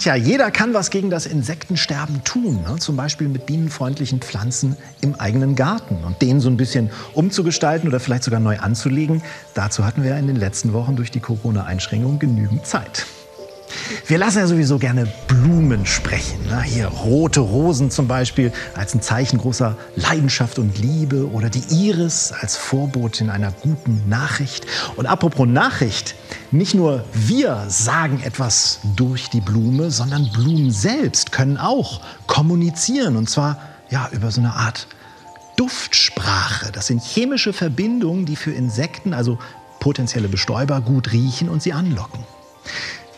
Tja, jeder kann was gegen das Insektensterben tun. Ne? Zum Beispiel mit bienenfreundlichen Pflanzen im eigenen Garten. Und den so ein bisschen umzugestalten oder vielleicht sogar neu anzulegen, dazu hatten wir in den letzten Wochen durch die Corona-Einschränkungen genügend Zeit. Wir lassen ja sowieso gerne Blumen sprechen. Ne? Hier rote Rosen zum Beispiel als ein Zeichen großer Leidenschaft und Liebe oder die Iris als Vorbotin einer guten Nachricht. Und apropos Nachricht, nicht nur wir sagen etwas durch die Blume, sondern Blumen selbst können auch kommunizieren und zwar ja über so eine Art Duftsprache. Das sind chemische Verbindungen, die für Insekten, also potenzielle Bestäuber, gut riechen und sie anlocken.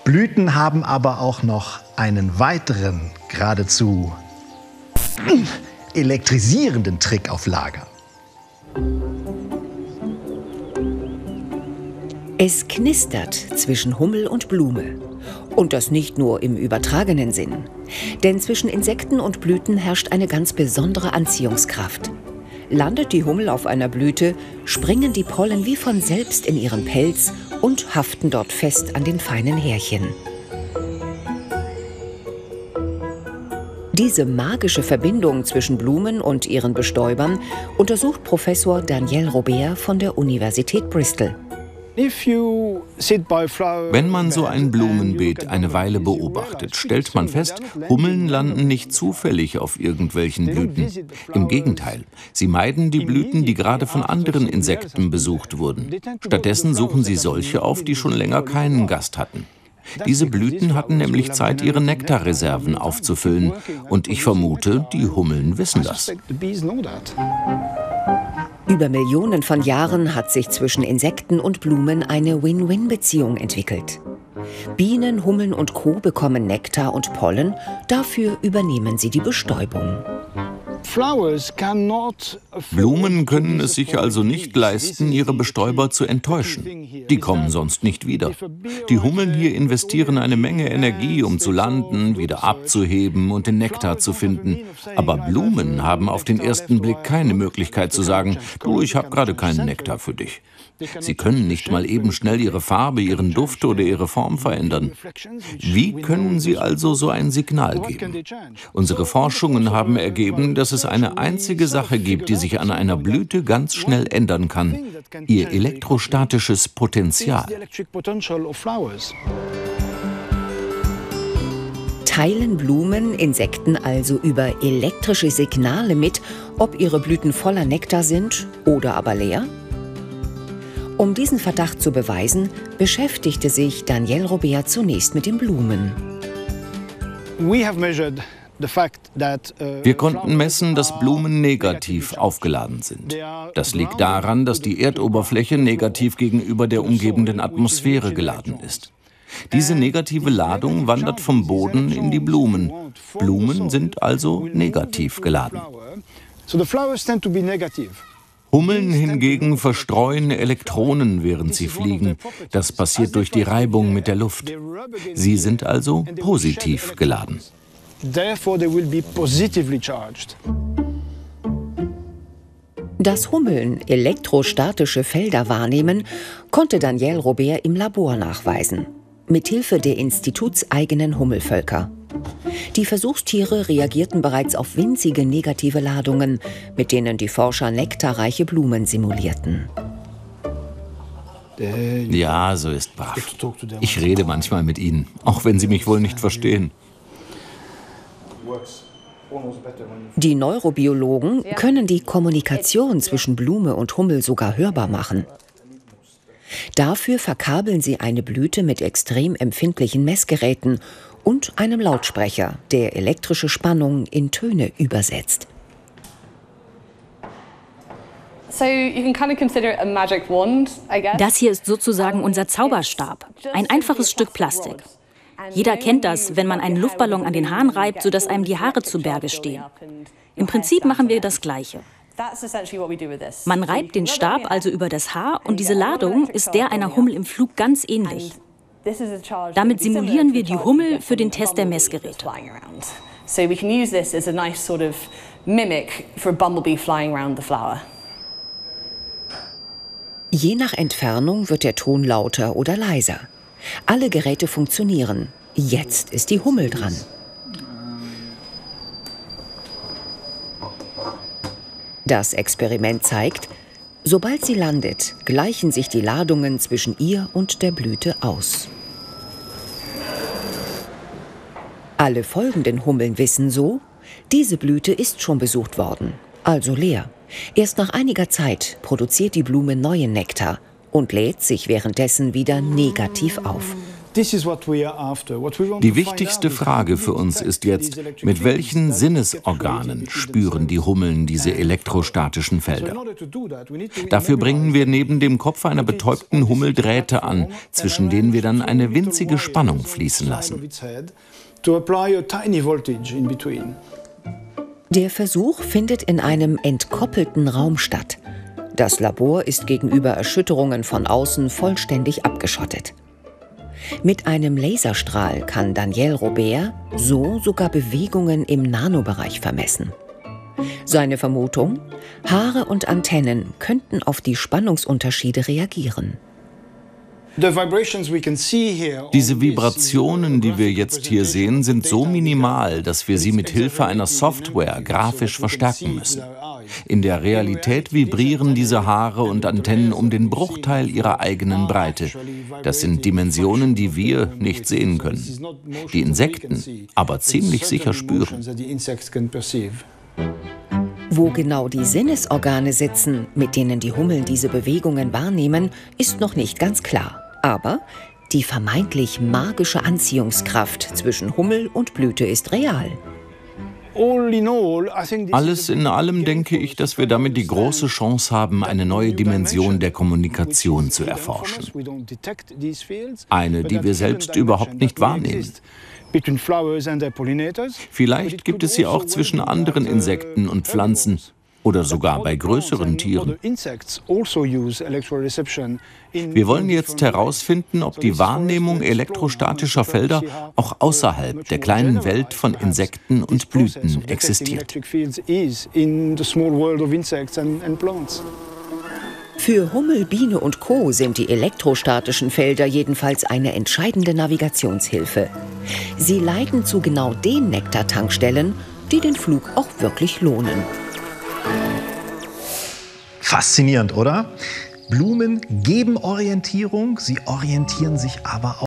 Blüten haben aber auch noch einen weiteren, geradezu elektrisierenden Trick auf Lager. Es knistert zwischen Hummel und Blume. Und das nicht nur im übertragenen Sinn. Denn zwischen Insekten und Blüten herrscht eine ganz besondere Anziehungskraft. Landet die Hummel auf einer Blüte, springen die Pollen wie von selbst in ihren Pelz und haften dort fest an den feinen Härchen. Diese magische Verbindung zwischen Blumen und ihren Bestäubern untersucht Professor Daniel Robert von der Universität Bristol. Wenn man so ein Blumenbeet eine Weile beobachtet, stellt man fest, Hummeln landen nicht zufällig auf irgendwelchen Blüten. Im Gegenteil, sie meiden die Blüten, die gerade von anderen Insekten besucht wurden. Stattdessen suchen sie solche auf, die schon länger keinen Gast hatten. Diese Blüten hatten nämlich Zeit, ihre Nektarreserven aufzufüllen. Und ich vermute, die Hummeln wissen das. Über Millionen von Jahren hat sich zwischen Insekten und Blumen eine Win-Win-Beziehung entwickelt. Bienen, Hummeln und Co. bekommen Nektar und Pollen, dafür übernehmen sie die Bestäubung. Blumen können es sich also nicht leisten, ihre Bestäuber zu enttäuschen. Die kommen sonst nicht wieder. Die Hummeln hier investieren eine Menge Energie, um zu landen, wieder abzuheben und den Nektar zu finden. Aber Blumen haben auf den ersten Blick keine Möglichkeit zu sagen, du, ich habe gerade keinen Nektar für dich. Sie können nicht mal eben schnell ihre Farbe, ihren Duft oder ihre Form verändern. Wie können sie also so ein Signal geben? Unsere Forschungen haben ergeben, dass es eine einzige Sache gibt, die sich an einer Blüte ganz schnell ändern kann. Ihr elektrostatisches Potenzial. Teilen Blumen Insekten also über elektrische Signale mit, ob ihre Blüten voller Nektar sind oder aber leer? Um diesen Verdacht zu beweisen, beschäftigte sich Daniel Robert zunächst mit den Blumen. Uh, Wir konnten messen, dass Blumen negativ aufgeladen sind. Das liegt daran, dass die Erdoberfläche negativ gegenüber der umgebenden Atmosphäre geladen ist. Diese negative Ladung wandert vom Boden in die Blumen. Blumen sind also negativ geladen. Hummeln hingegen verstreuen Elektronen, während sie fliegen. Das passiert durch die Reibung mit der Luft. Sie sind also positiv geladen. Dass Hummeln elektrostatische Felder wahrnehmen, konnte Daniel Robert im Labor nachweisen, mithilfe der institutseigenen Hummelvölker. Die Versuchstiere reagierten bereits auf winzige negative Ladungen, mit denen die Forscher nektarreiche Blumen simulierten. Ja, so ist brav. Ich rede manchmal mit ihnen, auch wenn sie mich wohl nicht verstehen. Die Neurobiologen können die Kommunikation zwischen Blume und Hummel sogar hörbar machen. Dafür verkabeln sie eine Blüte mit extrem empfindlichen Messgeräten und einem Lautsprecher, der elektrische Spannung in Töne übersetzt. Das hier ist sozusagen unser Zauberstab, ein einfaches Stück Plastik. Jeder kennt das, wenn man einen Luftballon an den Haaren reibt, sodass einem die Haare zu Berge stehen. Im Prinzip machen wir das Gleiche. Man reibt den Stab also über das Haar und diese Ladung ist der einer Hummel im Flug ganz ähnlich. Damit simulieren wir die Hummel für den Test der Messgeräte. So we can use this as a nice sort of mimic for a bumblebee flying around the flower. Je nach Entfernung wird der Ton lauter oder leiser. Alle Geräte funktionieren, Jetzt ist die Hummel dran. Das Experiment zeigt, sobald sie landet, gleichen sich die Ladungen zwischen ihr und der Blüte aus. Alle folgenden Hummeln wissen so, diese Blüte ist schon besucht worden, also leer. Erst nach einiger Zeit produziert die Blume neuen Nektar und lädt sich währenddessen wieder negativ auf. Die wichtigste Frage für uns ist jetzt, mit welchen Sinnesorganen spüren die Hummeln diese elektrostatischen Felder? Dafür bringen wir neben dem Kopf einer betäubten Hummel Drähte an, zwischen denen wir dann eine winzige Spannung fließen lassen. Der Versuch findet in einem entkoppelten Raum statt. Das Labor ist gegenüber Erschütterungen von außen vollständig abgeschottet. Mit einem Laserstrahl kann Daniel Robert so sogar Bewegungen im Nanobereich vermessen. Seine Vermutung? Haare und Antennen könnten auf die Spannungsunterschiede reagieren. Diese Vibrationen, die wir jetzt hier sehen, sind so minimal, dass wir sie mit Hilfe einer Software grafisch verstärken müssen. In der Realität vibrieren diese Haare und Antennen um den Bruchteil ihrer eigenen Breite. Das sind Dimensionen, die wir nicht sehen können. Die Insekten aber ziemlich sicher spüren. Wo genau die Sinnesorgane sitzen, mit denen die Hummeln diese Bewegungen wahrnehmen, ist noch nicht ganz klar. Aber die vermeintlich magische Anziehungskraft zwischen Hummel und Blüte ist real. Alles in allem denke ich, dass wir damit die große Chance haben, eine neue Dimension der Kommunikation zu erforschen. Eine, die wir selbst überhaupt nicht wahrnehmen. Vielleicht gibt es sie auch zwischen anderen Insekten und Pflanzen oder sogar bei größeren Tieren. Wir wollen jetzt herausfinden, ob die Wahrnehmung elektrostatischer Felder auch außerhalb der kleinen Welt von Insekten und Blüten existiert. Für Hummel, Biene und Co. sind die elektrostatischen Felder jedenfalls eine entscheidende Navigationshilfe. Sie leiten zu genau den Nektartankstellen, die den Flug auch wirklich lohnen. Faszinierend, oder? Blumen geben Orientierung, sie orientieren sich aber auch